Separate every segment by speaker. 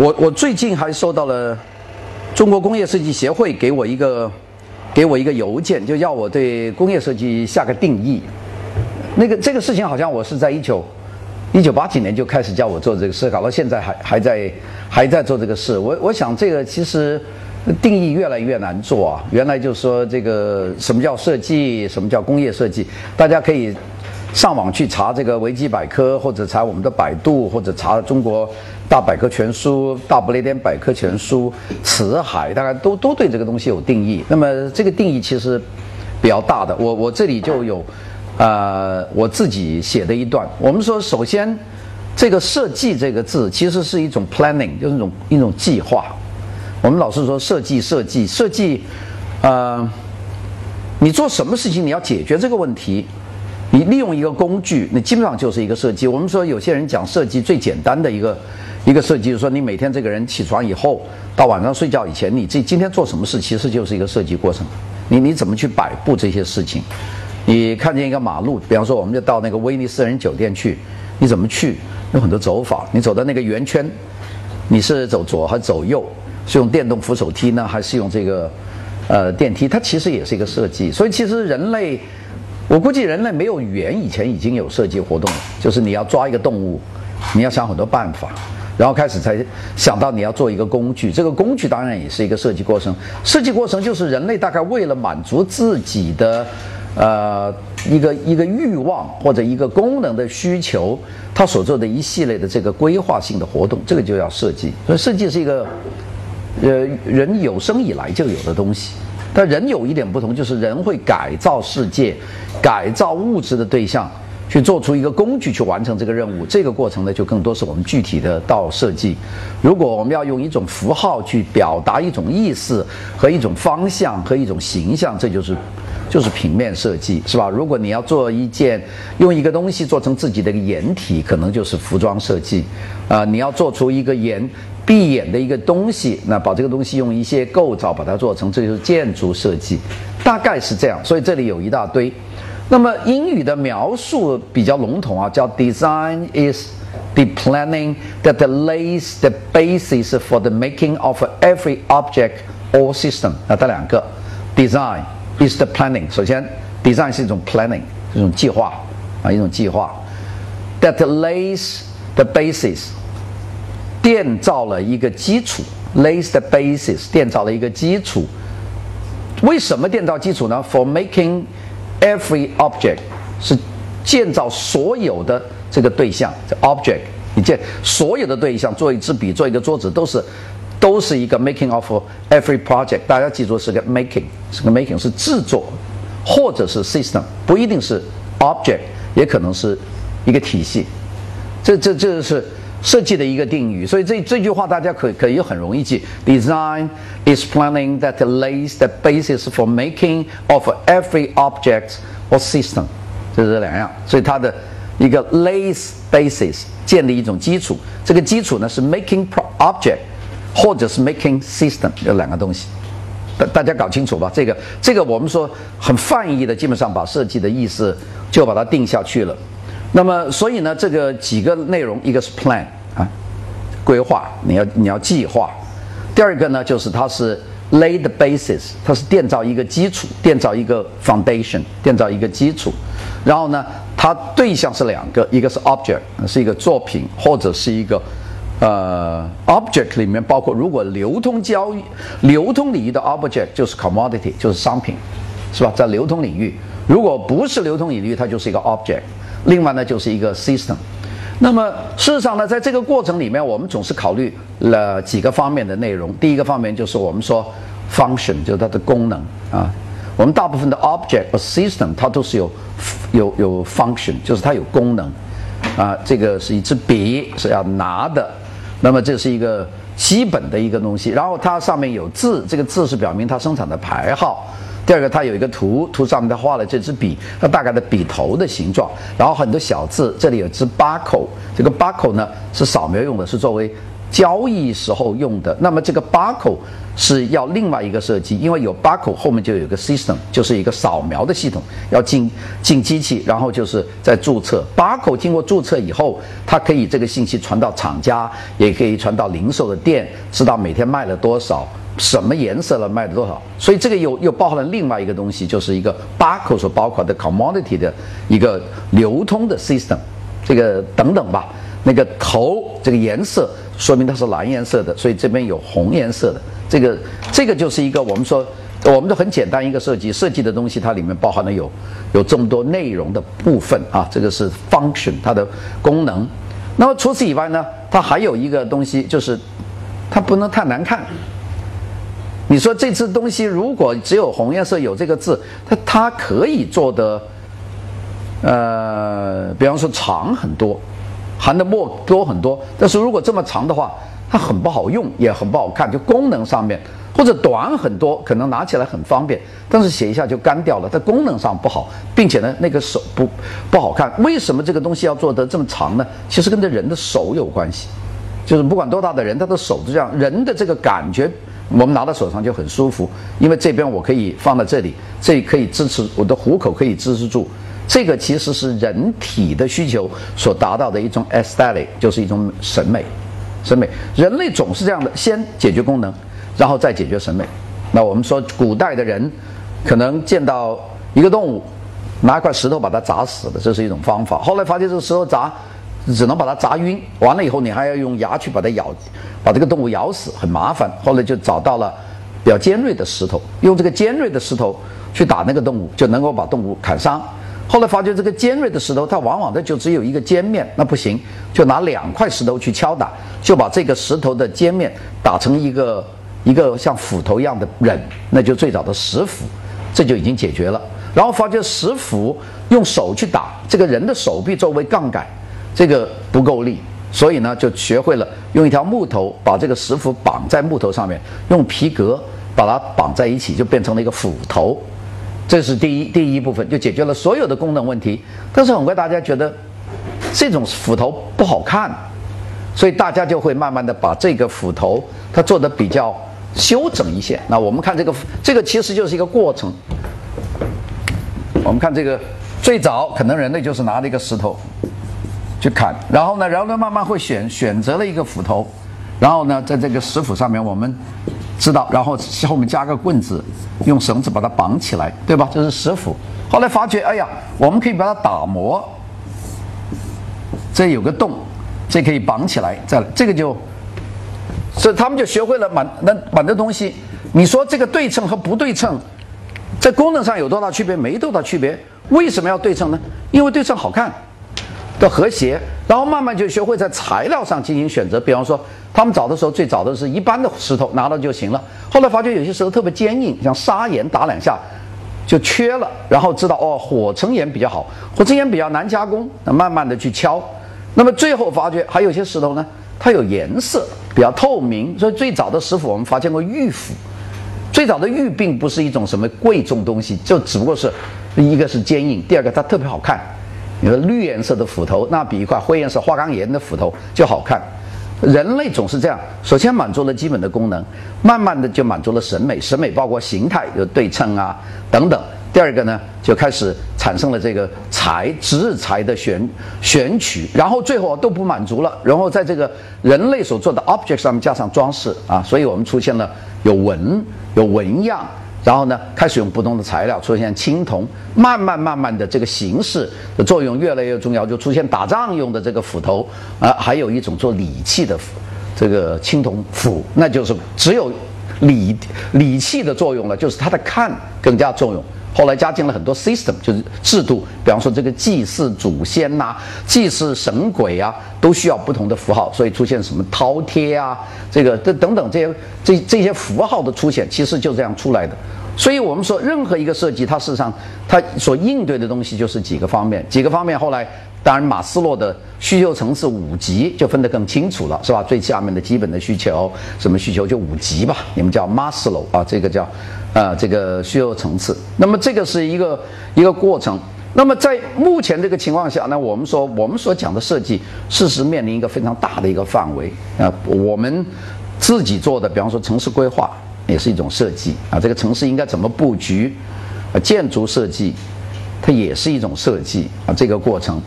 Speaker 1: 我我最近还收到了中国工业设计协会给我一个给我一个邮件，就要我对工业设计下个定义。那个这个事情好像我是在一九一九八几年就开始叫我做这个事，搞到现在还还在还在做这个事。我我想这个其实定义越来越难做啊。原来就说这个什么叫设计，什么叫工业设计，大家可以。上网去查这个维基百科，或者查我们的百度，或者查中国大百科全书、大不列颠百科全书、辞海，大概都都对这个东西有定义。那么这个定义其实比较大的，我我这里就有，呃，我自己写的一段。我们说，首先这个设计这个字其实是一种 planning，就是一种一种计划。我们老是说设计设计设计，呃，你做什么事情你要解决这个问题。你利用一个工具，那基本上就是一个设计。我们说有些人讲设计最简单的一个一个设计，就是说你每天这个人起床以后到晚上睡觉以前，你这今天做什么事，其实就是一个设计过程。你你怎么去摆布这些事情？你看见一个马路，比方说我们就到那个威尼斯人酒店去，你怎么去？有很多走法。你走到那个圆圈，你是走左还是走右？是用电动扶手梯呢，还是用这个呃电梯？它其实也是一个设计。所以其实人类。我估计人类没有语言以前已经有设计活动了，就是你要抓一个动物，你要想很多办法，然后开始才想到你要做一个工具。这个工具当然也是一个设计过程。设计过程就是人类大概为了满足自己的，呃，一个一个欲望或者一个功能的需求，他所做的一系列的这个规划性的活动，这个就叫设计。所以设计是一个，呃，人有生以来就有的东西。但人有一点不同，就是人会改造世界，改造物质的对象，去做出一个工具去完成这个任务。这个过程呢，就更多是我们具体的到设计。如果我们要用一种符号去表达一种意思和一种方向和一种形象，这就是就是平面设计，是吧？如果你要做一件用一个东西做成自己的掩体，可能就是服装设计。啊，你要做出一个掩。闭眼的一个东西，那把这个东西用一些构造把它做成，这就是建筑设计，大概是这样。所以这里有一大堆。那么英语的描述比较笼统啊，叫 design is the planning that lays the basis for the making of every object or system。那这两个，design is the planning。首先，design 是一种 planning，一种计划啊，一种计划，that lays the basis。建造了一个基础，lays the basis，建造了一个基础。为什么建造基础呢？For making every object，是建造所有的这个对象，这 object，你建所有的对象，做一支笔，做一个桌子，都是都是一个 making of every project。大家记住是个 making，是个 making，是制作，或者是 system，不一定是 object，也可能是一个体系。这这这是。设计的一个定语，所以这这句话大家可可以很容易记。Design is planning that lays the basis for making of every object or system，就是这两样。所以它的一个 lays basis 建立一种基础，这个基础呢是 making object 或者是 making system 这两个东西。大大家搞清楚吧？这个这个我们说很泛义的，基本上把设计的意思就把它定下去了。那么，所以呢，这个几个内容，一个是 plan 啊，规划，你要你要计划；第二个呢，就是它是 lay the basis，它是建造一个基础，建造一个 foundation，建造一个基础。然后呢，它对象是两个，一个是 object，是一个作品或者是一个呃 object 里面包括，如果流通交易、流通领域的 object 就是 commodity，就是商品，是吧？在流通领域，如果不是流通领域，它就是一个 object。另外呢，就是一个 system。那么事实上呢，在这个过程里面，我们总是考虑了几个方面的内容。第一个方面就是我们说 function，就是它的功能啊。我们大部分的 object 和 system 它都是有有有 function，就是它有功能啊。这个是一支笔是要拿的，那么这是一个基本的一个东西。然后它上面有字，这个字是表明它生产的牌号。第二个，它有一个图，图上面它画了这支笔，它大概的笔头的形状，然后很多小字，这里有支八口，这个八口呢是扫描用的，是作为交易时候用的。那么这个八口是要另外一个设计，因为有 barcode 后面就有一个 system，就是一个扫描的系统，要进进机器，然后就是在注册。barcode 经过注册以后，它可以这个信息传到厂家，也可以传到零售的店，知道每天卖了多少。什么颜色了卖了多少？所以这个又又包含了另外一个东西，就是一个 barcode 所包括的 commodity 的一个流通的 system，这个等等吧。那个头这个颜色说明它是蓝颜色的，所以这边有红颜色的。这个这个就是一个我们说我们的很简单一个设计，设计的东西它里面包含了有有这么多内容的部分啊。这个是 function 它的功能。那么除此以外呢，它还有一个东西就是它不能太难看。你说这次东西如果只有红颜色有这个字，它它可以做的，呃，比方说长很多，含的墨多很多。但是如果这么长的话，它很不好用，也很不好看。就功能上面，或者短很多，可能拿起来很方便，但是写一下就干掉了。它功能上不好，并且呢，那个手不不好看。为什么这个东西要做得这么长呢？其实跟这人的手有关系，就是不管多大的人，他的手是这样，人的这个感觉。我们拿到手上就很舒服，因为这边我可以放在这里，这可以支持我的虎口可以支持住。这个其实是人体的需求所达到的一种 aesthetic，就是一种审美。审美，人类总是这样的，先解决功能，然后再解决审美。那我们说古代的人可能见到一个动物，拿一块石头把它砸死了，这是一种方法。后来发现这个石头砸。只能把它砸晕，完了以后你还要用牙去把它咬，把这个动物咬死，很麻烦。后来就找到了比较尖锐的石头，用这个尖锐的石头去打那个动物，就能够把动物砍伤。后来发觉这个尖锐的石头，它往往的就只有一个尖面，那不行，就拿两块石头去敲打，就把这个石头的尖面打成一个一个像斧头一样的刃，那就最早的石斧，这就已经解决了。然后发觉石斧用手去打，这个人的手臂作为杠杆。这个不够力，所以呢，就学会了用一条木头把这个石斧绑在木头上面，用皮革把它绑在一起，就变成了一个斧头。这是第一第一部分，就解决了所有的功能问题。但是很快大家觉得这种斧头不好看，所以大家就会慢慢的把这个斧头它做的比较修整一些。那我们看这个，这个其实就是一个过程。我们看这个，最早可能人类就是拿着一个石头。去砍，然后呢，然后呢，慢慢会选选择了一个斧头，然后呢，在这个石斧上面，我们知道，然后后面加个棍子，用绳子把它绑起来，对吧？这是石斧。后来发觉，哎呀，我们可以把它打磨，这有个洞，这可以绑起来，再来这个就，所以他们就学会了蛮那蛮多东西。你说这个对称和不对称，在功能上有多大区别？没多大区别。为什么要对称呢？因为对称好看。的和谐，然后慢慢就学会在材料上进行选择。比方说，他们找的时候最早的是一般的石头拿到就行了。后来发觉有些石头特别坚硬，像砂岩打两下就缺了。然后知道哦，火成岩比较好，火成岩比较难加工。那慢慢的去敲，那么最后发觉还有些石头呢，它有颜色，比较透明。所以最早的石斧我们发现过玉斧。最早的玉并不是一种什么贵重东西，就只不过是一个是坚硬，第二个它特别好看。你说绿颜色的斧头，那比一块灰颜色花岗岩的斧头就好看。人类总是这样，首先满足了基本的功能，慢慢的就满足了审美。审美包括形态，有对称啊等等。第二个呢，就开始产生了这个材质材的选选取，然后最后都不满足了，然后在这个人类所做的 object 上面加上装饰啊，所以我们出现了有纹有纹样。然后呢，开始用不同的材料，出现青铜，慢慢慢慢的这个形式的作用越来越重要，就出现打仗用的这个斧头啊，还有一种做礼器的这个青铜斧，那就是只有礼礼器的作用了，就是它的看更加作用。后来加进了很多 system，就是制度，比方说这个祭祀祖先呐，祭祀神鬼啊，都需要不同的符号，所以出现什么饕餮啊，这个这等等这些这这些符号的出现，其实就这样出来的。所以我们说，任何一个设计，它事实上它所应对的东西就是几个方面，几个方面。后来当然马斯洛的需求层次五级就分得更清楚了，是吧？最下面的基本的需求，什么需求就五级吧，你们叫马斯洛啊，这个叫。啊，这个需要层次，那么这个是一个一个过程。那么在目前这个情况下呢，我们说我们所讲的设计，事实面临一个非常大的一个范围啊。我们自己做的，比方说城市规划也是一种设计啊。这个城市应该怎么布局？啊，建筑设计它也是一种设计啊。这个过程，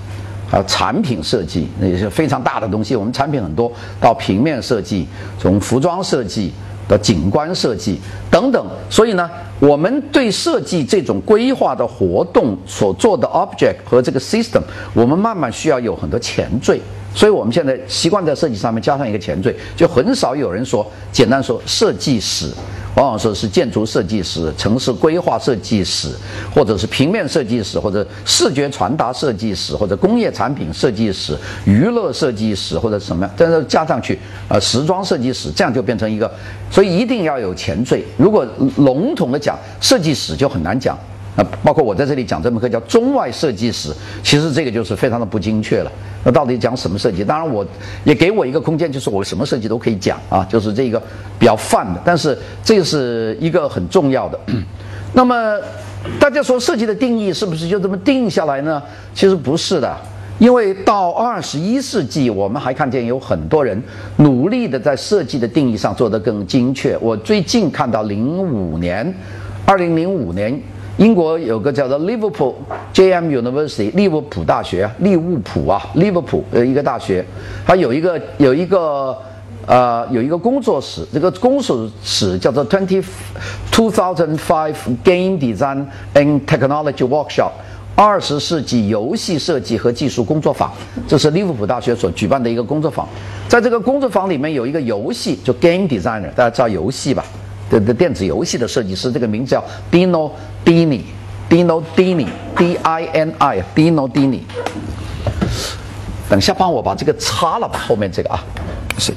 Speaker 1: 还有产品设计，那也是非常大的东西。我们产品很多，到平面设计，从服装设计。的景观设计等等，所以呢，我们对设计这种规划的活动所做的 object 和这个 system，我们慢慢需要有很多前缀。所以我们现在习惯在设计上面加上一个前缀，就很少有人说简单说设计史。往往说是建筑设计师、城市规划设计师，或者是平面设计师，或者视觉传达设计师，或者工业产品设计师、娱乐设计师，或者什么样，但是加上去，呃，时装设计师，这样就变成一个，所以一定要有前缀。如果笼统的讲设计史，就很难讲。那包括我在这里讲这门课叫中外设计史，其实这个就是非常的不精确了。那到底讲什么设计？当然我也给我一个空间，就是我什么设计都可以讲啊，就是这个比较泛的。但是这是一个很重要的。那么大家说设计的定义是不是就这么定下来呢？其实不是的，因为到二十一世纪，我们还看见有很多人努力的在设计的定义上做得更精确。我最近看到零五年，二零零五年。英国有个叫做 Liverpool J.M. University 利物浦大学，利物浦啊，利物浦呃一个大学，它有一个有一个呃有一个工作室，这个工作室叫做 Twenty Two Thousand Five Game Design and Technology Workshop，二十世纪游戏设计和技术工作坊，这是利物浦大学所举办的一个工作坊。在这个工作坊里面有一个游戏，就 Game Designer，大家知道游戏吧？的的电子游戏的设计师，这个名字叫 Dino Dini，Dino Dini，D-I-N-I，Dino Dini。等下帮我把这个擦了吧，后面这个啊，是。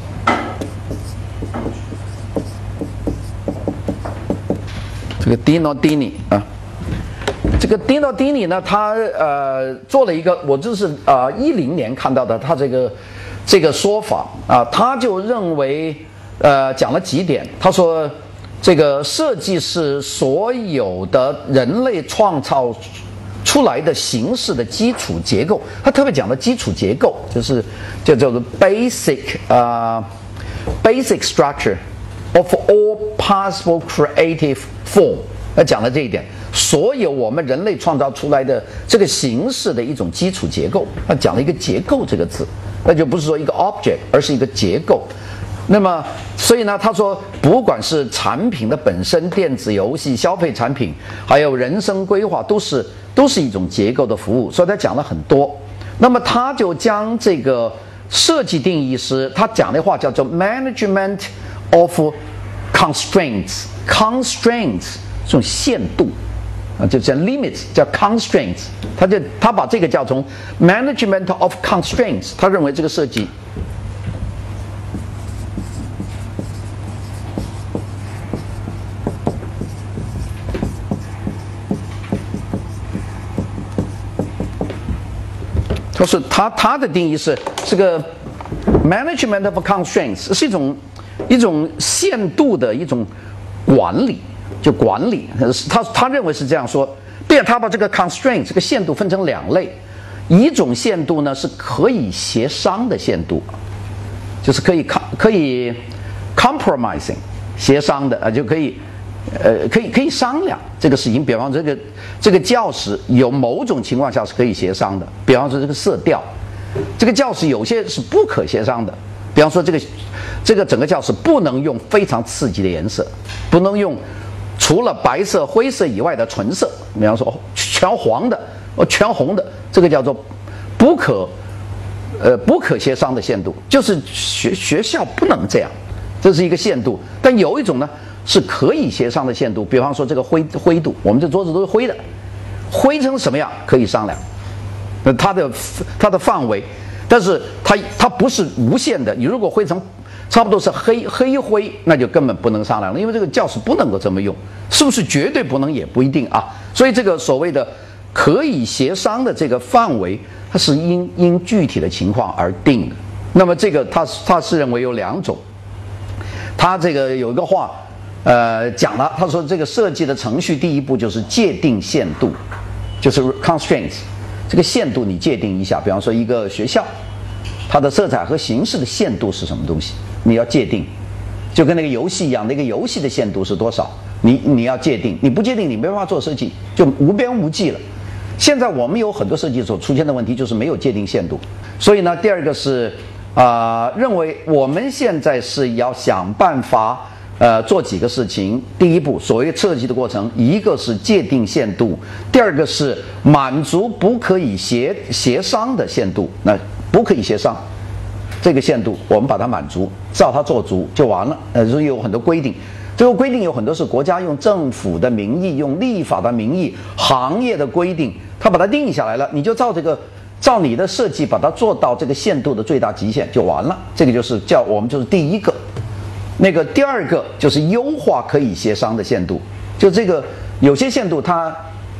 Speaker 1: 这个 Dino Dini 啊，这个 Dino Dini 呢，他呃做了一个，我就是呃一零年看到的，他这个这个说法啊，他就认为呃讲了几点，他说。这个设计是所有的人类创造出来的形式的基础结构。他特别讲的基础结构，就是就叫做 basic 啊，basic structure of all possible creative form。他讲了这一点，所有我们人类创造出来的这个形式的一种基础结构。他讲了一个结构这个字，那就不是说一个 object，而是一个结构。那么，所以呢，他说，不管是产品的本身、电子游戏、消费产品，还有人生规划，都是都是一种结构的服务。所以他讲了很多。那么他就将这个设计定义是，他讲的话叫做 management of constraints，constraints 这种限度啊，就叫 limits，叫 constraints。他就他把这个叫成 management of constraints，他认为这个设计。他是他他的定义是这个 management of constraints 是一种一种限度的一种管理，就管理。他他认为是这样说，并且他把这个 constraint 这个限度分成两类，一种限度呢是可以协商的限度，就是可以抗可以 compromising 协商的啊就可以。呃，可以可以商量这个事情。比方这个这个教室有某种情况下是可以协商的。比方说这个色调，这个教室有些是不可协商的。比方说这个这个整个教室不能用非常刺激的颜色，不能用除了白色、灰色以外的纯色。比方说全黄的、全红的，这个叫做不可呃不可协商的限度，就是学学校不能这样，这是一个限度。但有一种呢。是可以协商的限度，比方说这个灰灰度，我们这桌子都是灰的，灰成什么样可以商量，那它的它的范围，但是它它不是无限的。你如果灰成差不多是黑黑灰，那就根本不能商量了，因为这个教室不能够这么用，是不是绝对不能也不一定啊。所以这个所谓的可以协商的这个范围，它是因因具体的情况而定的。那么这个他他是认为有两种，他这个有一个话。呃，讲了，他说这个设计的程序第一步就是界定限度，就是 constraints，这个限度你界定一下。比方说一个学校，它的色彩和形式的限度是什么东西，你要界定。就跟那个游戏一样，那个游戏的限度是多少，你你要界定。你不界定，你没办法做设计，就无边无际了。现在我们有很多设计所出现的问题，就是没有界定限度。所以呢，第二个是啊，认为我们现在是要想办法。呃，做几个事情。第一步，所谓设计的过程，一个是界定限度，第二个是满足不可以协协商的限度。那不可以协商这个限度，我们把它满足，照它做足就完了。呃，所以有很多规定，这个规定有很多是国家用政府的名义、用立法的名义、行业的规定，它把它定下来了，你就照这个，照你的设计把它做到这个限度的最大极限就完了。这个就是叫我们就是第一个。那个第二个就是优化可以协商的限度，就这个有些限度它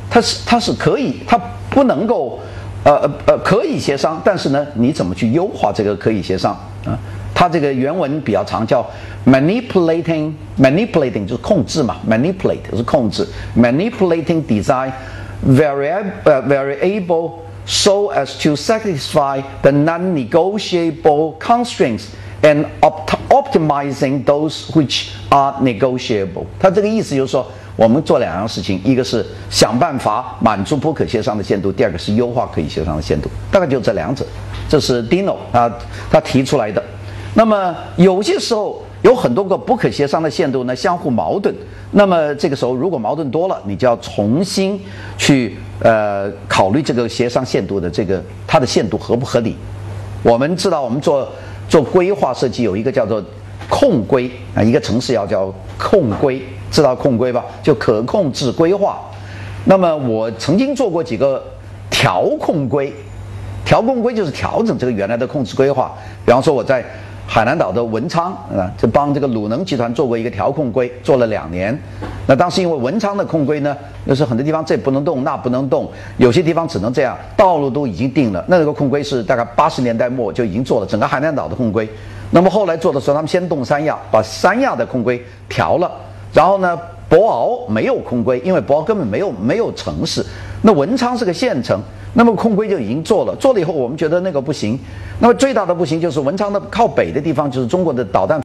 Speaker 1: 它是它是可以，它不能够呃呃呃可以协商，但是呢，你怎么去优化这个可以协商啊？它这个原文比较长，叫 manipulating manipulating 就是控制嘛，manipulate 是控制，manipulating design variable variable so as to satisfy the non-negotiable constraints. And opt optimizing those which are negotiable。他这个意思就是说，我们做两样事情，一个是想办法满足不可协商的限度，第二个是优化可以协商的限度，大概就这两者。这是 Dino 啊他提出来的。那么有些时候有很多个不可协商的限度呢，相互矛盾。那么这个时候如果矛盾多了，你就要重新去呃考虑这个协商限度的这个它的限度合不合理。我们知道我们做。做规划设计有一个叫做控规啊，一个城市要叫控规，知道控规吧？就可控制规划。那么我曾经做过几个调控规，调控规就是调整这个原来的控制规划。比方说我在。海南岛的文昌啊，就帮这个鲁能集团做过一个调控规，做了两年。那当时因为文昌的控规呢，就是很多地方这不能动，那不能动，有些地方只能这样，道路都已经定了。那个控规是大概八十年代末就已经做了整个海南岛的控规。那么后来做的时候，他们先动三亚，把三亚的控规调了。然后呢，博鳌没有控规，因为博鳌根本没有没有城市。那文昌是个县城。那么控规就已经做了，做了以后我们觉得那个不行。那么最大的不行就是文昌的靠北的地方，就是中国的导弹。